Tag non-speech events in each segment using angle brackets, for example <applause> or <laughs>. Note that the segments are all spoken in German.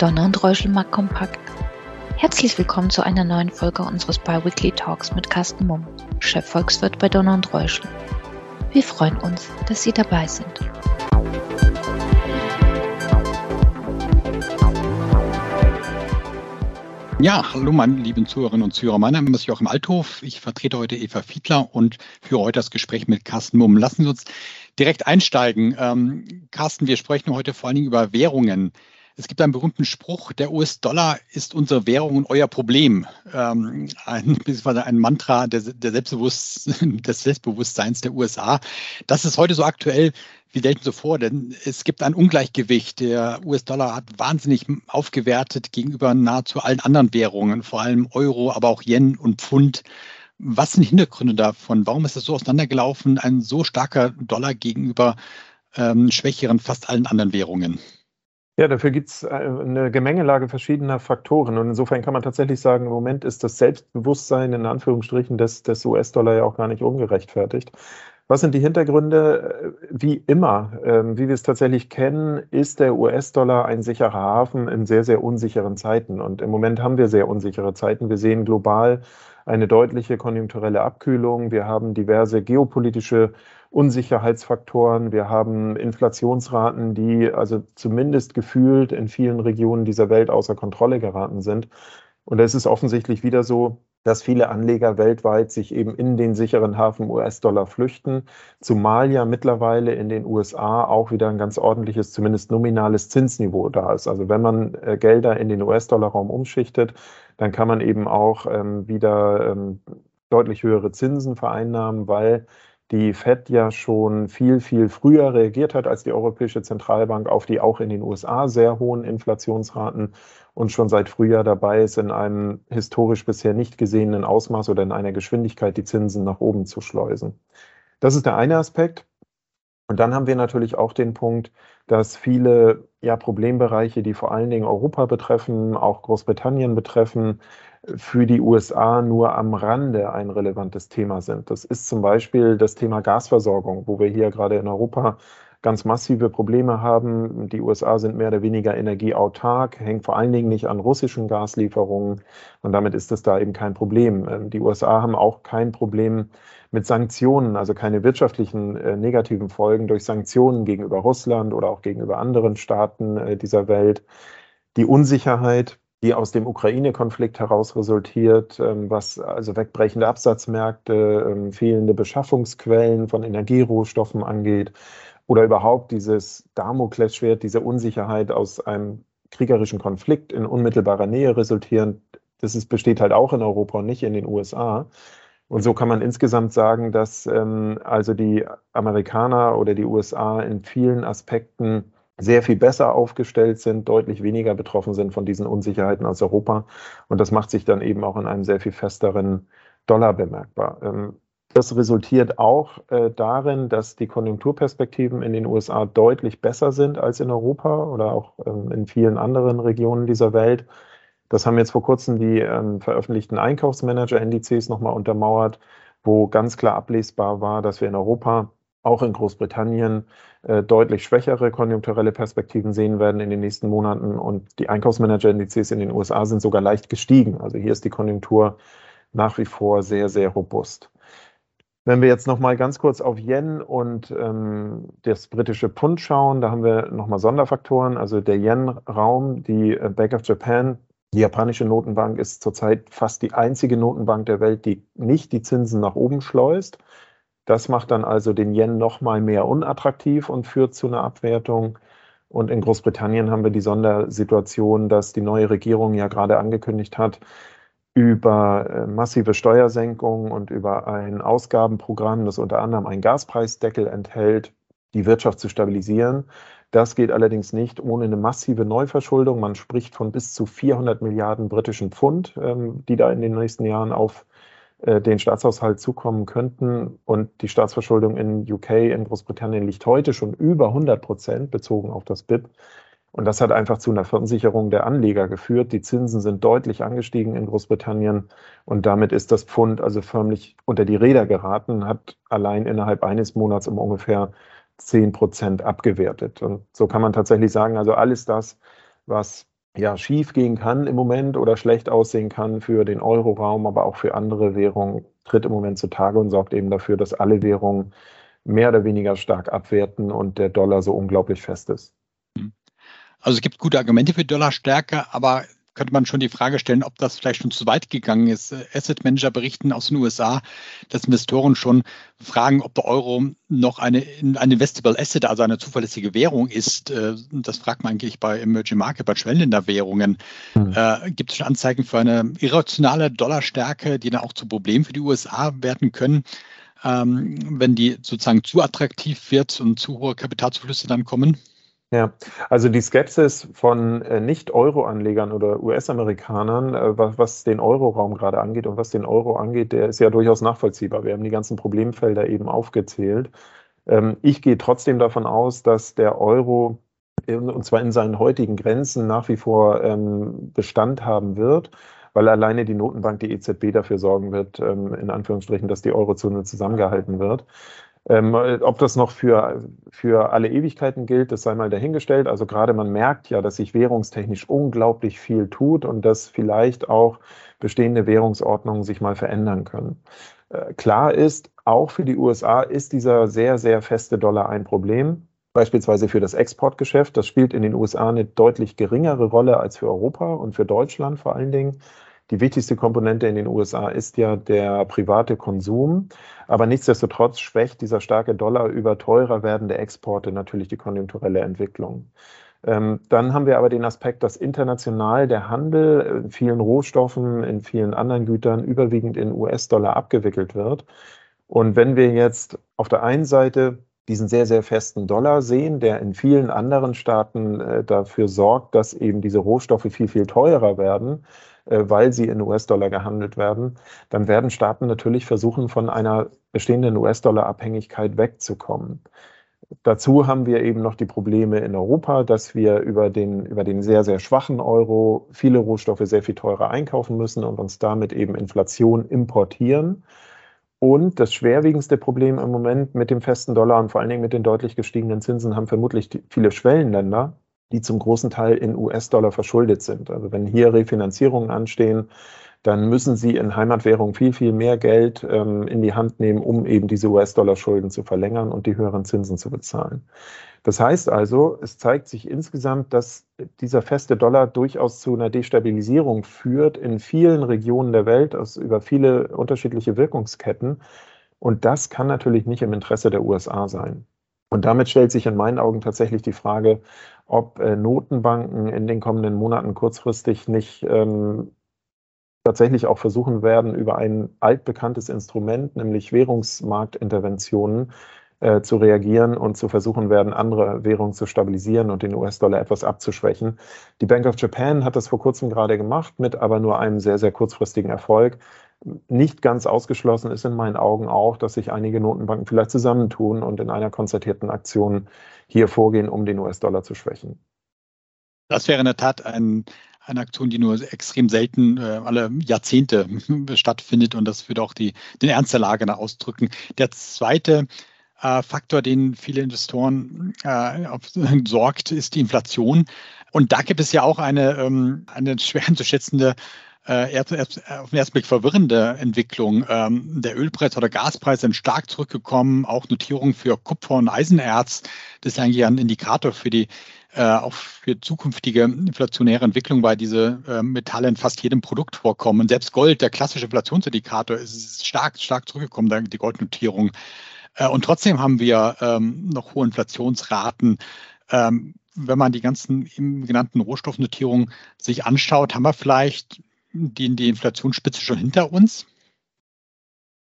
Donner und Reuschelmark kompakt. Herzlich willkommen zu einer neuen Folge unseres Biweekly Talks mit Carsten Mumm, Chefvolkswirt bei Donner und Reuschel. Wir freuen uns, dass Sie dabei sind. Ja, hallo meine lieben Zuhörerinnen und Zuhörer. Mein Name ist Joachim Althof. Ich vertrete heute Eva Fiedler und führe heute das Gespräch mit Carsten Mumm. Lassen Sie uns direkt einsteigen. Ähm, Carsten, wir sprechen heute vor allen Dingen über Währungen. Es gibt einen berühmten Spruch, der US-Dollar ist unsere Währung und euer Problem. Ähm, ein, <laughs> ein Mantra der, der Selbstbewusst, <laughs> des Selbstbewusstseins der USA. Das ist heute so aktuell wie selten zuvor, denn es gibt ein Ungleichgewicht. Der US-Dollar hat wahnsinnig aufgewertet gegenüber nahezu allen anderen Währungen, vor allem Euro, aber auch Yen und Pfund. Was sind die Hintergründe davon? Warum ist es so auseinandergelaufen, ein so starker Dollar gegenüber ähm, schwächeren fast allen anderen Währungen? Ja, dafür gibt es äh, eine Gemengelage verschiedener Faktoren. Und insofern kann man tatsächlich sagen, im Moment ist das Selbstbewusstsein in Anführungsstrichen des, des US-Dollar ja auch gar nicht ungerechtfertigt. Was sind die Hintergründe? Wie immer, ähm, wie wir es tatsächlich kennen, ist der US-Dollar ein sicherer Hafen in sehr, sehr unsicheren Zeiten. Und im Moment haben wir sehr unsichere Zeiten. Wir sehen global eine deutliche konjunkturelle Abkühlung. Wir haben diverse geopolitische Unsicherheitsfaktoren. Wir haben Inflationsraten, die also zumindest gefühlt in vielen Regionen dieser Welt außer Kontrolle geraten sind. Und es ist offensichtlich wieder so, dass viele Anleger weltweit sich eben in den sicheren Hafen US-Dollar flüchten, zumal ja mittlerweile in den USA auch wieder ein ganz ordentliches, zumindest nominales Zinsniveau da ist. Also wenn man äh, Gelder in den US-Dollar-Raum umschichtet, dann kann man eben auch ähm, wieder ähm, deutlich höhere Zinsen vereinnahmen, weil die Fed ja schon viel, viel früher reagiert hat als die Europäische Zentralbank auf die auch in den USA sehr hohen Inflationsraten und schon seit Frühjahr dabei ist, in einem historisch bisher nicht gesehenen Ausmaß oder in einer Geschwindigkeit die Zinsen nach oben zu schleusen. Das ist der eine Aspekt. Und dann haben wir natürlich auch den Punkt, dass viele ja, Problembereiche, die vor allen Dingen Europa betreffen, auch Großbritannien betreffen, für die USA nur am Rande ein relevantes Thema sind. Das ist zum Beispiel das Thema Gasversorgung, wo wir hier gerade in Europa ganz massive Probleme haben. Die USA sind mehr oder weniger energieautark, hängt vor allen Dingen nicht an russischen Gaslieferungen und damit ist das da eben kein Problem. Ähm, die USA haben auch kein Problem mit Sanktionen, also keine wirtschaftlichen äh, negativen Folgen durch Sanktionen gegenüber Russland oder auch gegenüber anderen Staaten äh, dieser Welt. Die Unsicherheit die aus dem Ukraine-Konflikt heraus resultiert, ähm, was also wegbrechende Absatzmärkte, ähm, fehlende Beschaffungsquellen von Energierohstoffen angeht oder überhaupt dieses Damoklesschwert, diese Unsicherheit aus einem kriegerischen Konflikt in unmittelbarer Nähe resultierend, das ist, besteht halt auch in Europa und nicht in den USA. Und so kann man insgesamt sagen, dass ähm, also die Amerikaner oder die USA in vielen Aspekten sehr viel besser aufgestellt sind, deutlich weniger betroffen sind von diesen Unsicherheiten als Europa. Und das macht sich dann eben auch in einem sehr viel festeren Dollar bemerkbar. Ähm, das resultiert auch äh, darin, dass die Konjunkturperspektiven in den USA deutlich besser sind als in Europa oder auch ähm, in vielen anderen Regionen dieser Welt. Das haben jetzt vor kurzem die ähm, veröffentlichten Einkaufsmanager-Indizes nochmal untermauert, wo ganz klar ablesbar war, dass wir in Europa auch in Großbritannien äh, deutlich schwächere konjunkturelle Perspektiven sehen werden in den nächsten Monaten. Und die Einkaufsmanager-Indizes in den USA sind sogar leicht gestiegen. Also hier ist die Konjunktur nach wie vor sehr, sehr robust. Wenn wir jetzt noch mal ganz kurz auf Yen und ähm, das britische Pfund schauen, da haben wir noch mal Sonderfaktoren. Also der Yen-Raum, die äh, Bank of Japan, die japanische Notenbank ist zurzeit fast die einzige Notenbank der Welt, die nicht die Zinsen nach oben schleust. Das macht dann also den Yen noch mal mehr unattraktiv und führt zu einer Abwertung. Und in Großbritannien haben wir die Sondersituation, dass die neue Regierung ja gerade angekündigt hat, über äh, massive Steuersenkungen und über ein Ausgabenprogramm, das unter anderem einen Gaspreisdeckel enthält, die Wirtschaft zu stabilisieren. Das geht allerdings nicht ohne eine massive Neuverschuldung. Man spricht von bis zu 400 Milliarden britischen Pfund, ähm, die da in den nächsten Jahren auf äh, den Staatshaushalt zukommen könnten. Und die Staatsverschuldung in UK, in Großbritannien, liegt heute schon über 100 Prozent bezogen auf das BIP. Und das hat einfach zu einer Verunsicherung der Anleger geführt. Die Zinsen sind deutlich angestiegen in Großbritannien und damit ist das Pfund also förmlich unter die Räder geraten, hat allein innerhalb eines Monats um ungefähr 10 Prozent abgewertet. Und so kann man tatsächlich sagen, also alles das, was ja, schief gehen kann im Moment oder schlecht aussehen kann für den Euroraum, aber auch für andere Währungen, tritt im Moment zutage und sorgt eben dafür, dass alle Währungen mehr oder weniger stark abwerten und der Dollar so unglaublich fest ist. Also es gibt gute Argumente für Dollarstärke, aber könnte man schon die Frage stellen, ob das vielleicht schon zu weit gegangen ist. Asset Manager berichten aus den USA, dass Investoren schon fragen, ob der Euro noch eine, ein Investable Asset, also eine zuverlässige Währung ist. Äh, das fragt man eigentlich bei Emerging Market, bei Schwellenländerwährungen. Mhm. Äh, gibt es schon Anzeigen für eine irrationale Dollarstärke, die dann auch zu Problemen für die USA werden können, ähm, wenn die sozusagen zu attraktiv wird und zu hohe Kapitalzuflüsse dann kommen? Ja, also die Skepsis von äh, Nicht-Euro-Anlegern oder US-Amerikanern, äh, was, was, den Euro-Raum gerade angeht und was den Euro angeht, der ist ja durchaus nachvollziehbar. Wir haben die ganzen Problemfelder eben aufgezählt. Ähm, ich gehe trotzdem davon aus, dass der Euro, und zwar in seinen heutigen Grenzen, nach wie vor ähm, Bestand haben wird weil alleine die Notenbank, die EZB, dafür sorgen wird, ähm, in Anführungsstrichen, dass die Eurozone zusammengehalten wird. Ähm, ob das noch für, für alle Ewigkeiten gilt, das sei mal dahingestellt. Also gerade man merkt ja, dass sich währungstechnisch unglaublich viel tut und dass vielleicht auch bestehende Währungsordnungen sich mal verändern können. Äh, klar ist, auch für die USA ist dieser sehr, sehr feste Dollar ein Problem. Beispielsweise für das Exportgeschäft. Das spielt in den USA eine deutlich geringere Rolle als für Europa und für Deutschland vor allen Dingen. Die wichtigste Komponente in den USA ist ja der private Konsum. Aber nichtsdestotrotz schwächt dieser starke Dollar über teurer werdende Exporte natürlich die konjunkturelle Entwicklung. Ähm, dann haben wir aber den Aspekt, dass international der Handel in vielen Rohstoffen, in vielen anderen Gütern überwiegend in US-Dollar abgewickelt wird. Und wenn wir jetzt auf der einen Seite diesen sehr, sehr festen Dollar sehen, der in vielen anderen Staaten äh, dafür sorgt, dass eben diese Rohstoffe viel, viel teurer werden, weil sie in US-Dollar gehandelt werden, dann werden Staaten natürlich versuchen, von einer bestehenden US-Dollar-Abhängigkeit wegzukommen. Dazu haben wir eben noch die Probleme in Europa, dass wir über den, über den sehr, sehr schwachen Euro viele Rohstoffe sehr viel teurer einkaufen müssen und uns damit eben Inflation importieren. Und das schwerwiegendste Problem im Moment mit dem festen Dollar und vor allen Dingen mit den deutlich gestiegenen Zinsen haben vermutlich viele Schwellenländer, die zum großen Teil in US-Dollar verschuldet sind. Also wenn hier Refinanzierungen anstehen, dann müssen sie in Heimatwährung viel, viel mehr Geld ähm, in die Hand nehmen, um eben diese US-Dollar-Schulden zu verlängern und die höheren Zinsen zu bezahlen. Das heißt also, es zeigt sich insgesamt, dass dieser feste Dollar durchaus zu einer Destabilisierung führt in vielen Regionen der Welt aus, über viele unterschiedliche Wirkungsketten. Und das kann natürlich nicht im Interesse der USA sein. Und damit stellt sich in meinen Augen tatsächlich die Frage, ob äh, Notenbanken in den kommenden Monaten kurzfristig nicht ähm, tatsächlich auch versuchen werden, über ein altbekanntes Instrument, nämlich Währungsmarktinterventionen, äh, zu reagieren und zu versuchen werden, andere Währungen zu stabilisieren und den US-Dollar etwas abzuschwächen. Die Bank of Japan hat das vor kurzem gerade gemacht, mit aber nur einem sehr, sehr kurzfristigen Erfolg. Nicht ganz ausgeschlossen ist in meinen Augen auch, dass sich einige Notenbanken vielleicht zusammentun und in einer konzertierten Aktion hier vorgehen, um den US-Dollar zu schwächen. Das wäre in der Tat ein, eine Aktion, die nur extrem selten äh, alle Jahrzehnte <laughs> stattfindet und das würde auch die, den Ernst der Lage ausdrücken. Der zweite äh, Faktor, den viele Investoren äh, auf, <laughs> sorgt, ist die Inflation. Und da gibt es ja auch eine, ähm, eine schwer <laughs> zu schätzende äh, erst, auf den ersten Blick verwirrende Entwicklung. Ähm, der Ölpreis oder Gaspreis sind stark zurückgekommen, auch Notierungen für Kupfer und Eisenerz. Das ist eigentlich ein Indikator für die äh, auch für zukünftige inflationäre Entwicklung, weil diese äh, Metalle in fast jedem Produkt vorkommen. Selbst Gold, der klassische Inflationsindikator, ist stark, stark zurückgekommen, die Goldnotierung. Äh, und trotzdem haben wir ähm, noch hohe Inflationsraten. Ähm, wenn man die ganzen eben genannten Rohstoffnotierungen sich anschaut, haben wir vielleicht die, die Inflationsspitze schon hinter uns?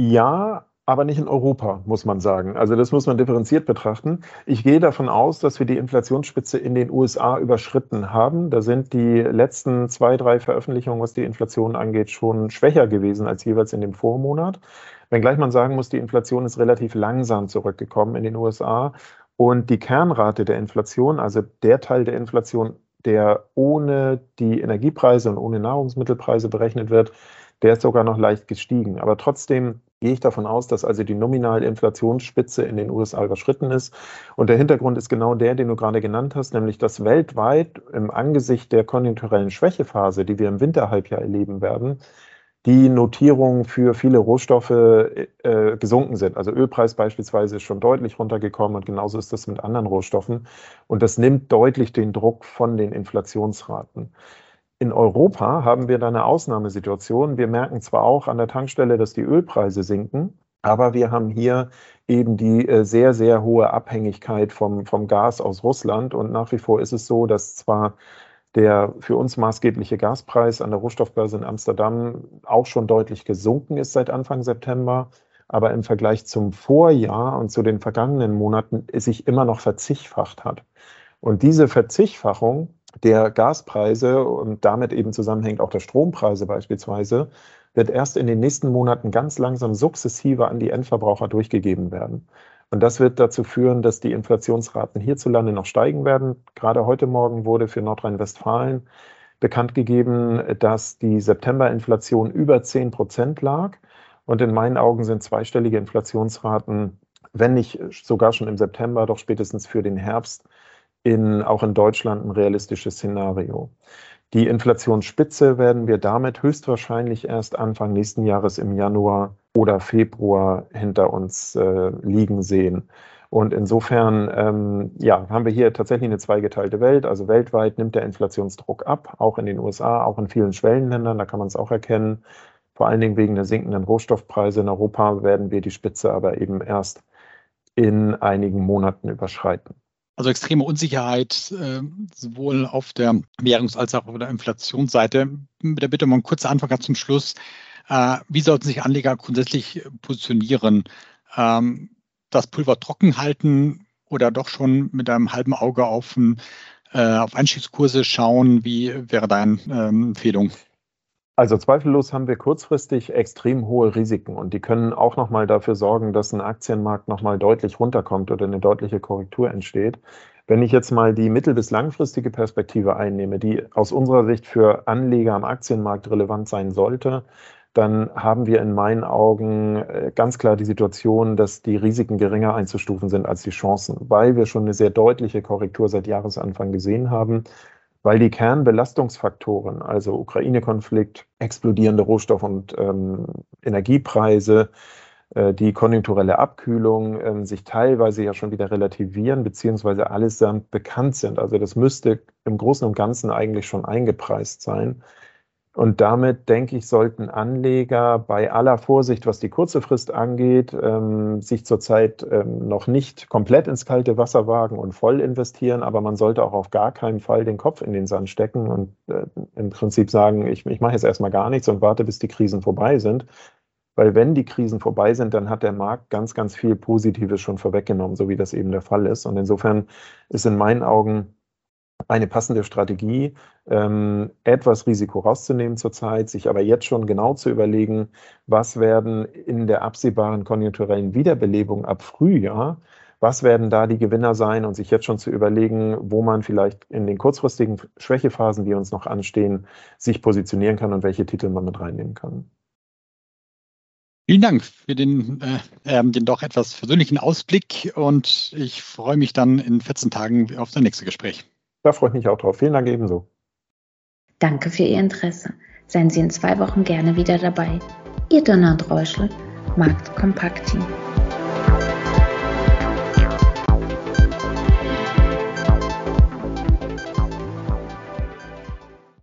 Ja, aber nicht in Europa, muss man sagen. Also das muss man differenziert betrachten. Ich gehe davon aus, dass wir die Inflationsspitze in den USA überschritten haben. Da sind die letzten zwei, drei Veröffentlichungen, was die Inflation angeht, schon schwächer gewesen als jeweils in dem Vormonat. Wenngleich man sagen muss, die Inflation ist relativ langsam zurückgekommen in den USA. Und die Kernrate der Inflation, also der Teil der Inflation, der ohne die Energiepreise und ohne Nahrungsmittelpreise berechnet wird, Der ist sogar noch leicht gestiegen. Aber trotzdem gehe ich davon aus, dass also die nominale Inflationsspitze in den USA überschritten ist. Und der Hintergrund ist genau der, den du gerade genannt hast, nämlich dass weltweit im Angesicht der konjunkturellen Schwächephase, die wir im Winterhalbjahr erleben werden, die Notierungen für viele Rohstoffe äh, gesunken sind. Also Ölpreis beispielsweise ist schon deutlich runtergekommen und genauso ist das mit anderen Rohstoffen. Und das nimmt deutlich den Druck von den Inflationsraten. In Europa haben wir da eine Ausnahmesituation. Wir merken zwar auch an der Tankstelle, dass die Ölpreise sinken, aber wir haben hier eben die äh, sehr, sehr hohe Abhängigkeit vom, vom Gas aus Russland. Und nach wie vor ist es so, dass zwar der für uns maßgebliche Gaspreis an der Rohstoffbörse in Amsterdam auch schon deutlich gesunken ist seit Anfang September, aber im Vergleich zum Vorjahr und zu den vergangenen Monaten sich immer noch verzichtfacht hat. Und diese Verzichtfachung der Gaspreise und damit eben zusammenhängt auch der Strompreise beispielsweise, wird erst in den nächsten Monaten ganz langsam sukzessive an die Endverbraucher durchgegeben werden. Und das wird dazu führen, dass die Inflationsraten hierzulande noch steigen werden. Gerade heute Morgen wurde für Nordrhein-Westfalen bekannt gegeben, dass die September-Inflation über 10 Prozent lag. Und in meinen Augen sind zweistellige Inflationsraten, wenn nicht sogar schon im September, doch spätestens für den Herbst in, auch in Deutschland ein realistisches Szenario. Die Inflationsspitze werden wir damit höchstwahrscheinlich erst Anfang nächsten Jahres im Januar oder Februar hinter uns äh, liegen sehen. Und insofern ähm, ja, haben wir hier tatsächlich eine zweigeteilte Welt. Also weltweit nimmt der Inflationsdruck ab, auch in den USA, auch in vielen Schwellenländern, da kann man es auch erkennen. Vor allen Dingen wegen der sinkenden Rohstoffpreise in Europa werden wir die Spitze aber eben erst in einigen Monaten überschreiten. Also extreme Unsicherheit äh, sowohl auf der Währungs- als auch auf der Inflationsseite. Mit der Bitte um einen kurzen Anfang zum Schluss. Äh, wie sollten sich Anleger grundsätzlich positionieren? Ähm, das Pulver trocken halten oder doch schon mit einem halben Auge auf, äh, auf Einstiegskurse schauen? Wie wäre deine ähm, Empfehlung? Also zweifellos haben wir kurzfristig extrem hohe Risiken und die können auch nochmal dafür sorgen, dass ein Aktienmarkt nochmal deutlich runterkommt oder eine deutliche Korrektur entsteht. Wenn ich jetzt mal die mittel- bis langfristige Perspektive einnehme, die aus unserer Sicht für Anleger am Aktienmarkt relevant sein sollte, dann haben wir in meinen Augen äh, ganz klar die Situation, dass die Risiken geringer einzustufen sind als die Chancen, weil wir schon eine sehr deutliche Korrektur seit Jahresanfang gesehen haben weil die Kernbelastungsfaktoren, also Ukraine-Konflikt, explodierende Rohstoff- und ähm, Energiepreise, äh, die konjunkturelle Abkühlung äh, sich teilweise ja schon wieder relativieren, beziehungsweise allesamt bekannt sind. Also das müsste im Großen und Ganzen eigentlich schon eingepreist sein. Und damit, denke ich, sollten Anleger bei aller Vorsicht, was die kurze Frist angeht, ähm, sich zurzeit ähm, noch nicht komplett ins kalte Wasser wagen und voll investieren. Aber man sollte auch auf gar keinen Fall den Kopf in den Sand stecken und äh, im Prinzip sagen, ich, ich mache jetzt erstmal gar nichts und warte, bis die Krisen vorbei sind. Weil wenn die Krisen vorbei sind, dann hat der Markt ganz, ganz viel Positives schon vorweggenommen, so wie das eben der Fall ist. Und insofern ist in meinen Augen eine passende Strategie, ähm, etwas Risiko rauszunehmen zurzeit, sich aber jetzt schon genau zu überlegen, was werden in der absehbaren konjunkturellen Wiederbelebung ab Frühjahr, was werden da die Gewinner sein und sich jetzt schon zu überlegen, wo man vielleicht in den kurzfristigen Schwächephasen, die uns noch anstehen, sich positionieren kann und welche Titel man mit reinnehmen kann. Vielen Dank für den, äh, ähm, den doch etwas versöhnlichen Ausblick und ich freue mich dann in 14 Tagen auf das nächste Gespräch. Da freue ich mich auch drauf. Vielen Dank ebenso. Danke für Ihr Interesse. Seien Sie in zwei Wochen gerne wieder dabei. Ihr Donner und Reuschel, Markt Kompakt Team.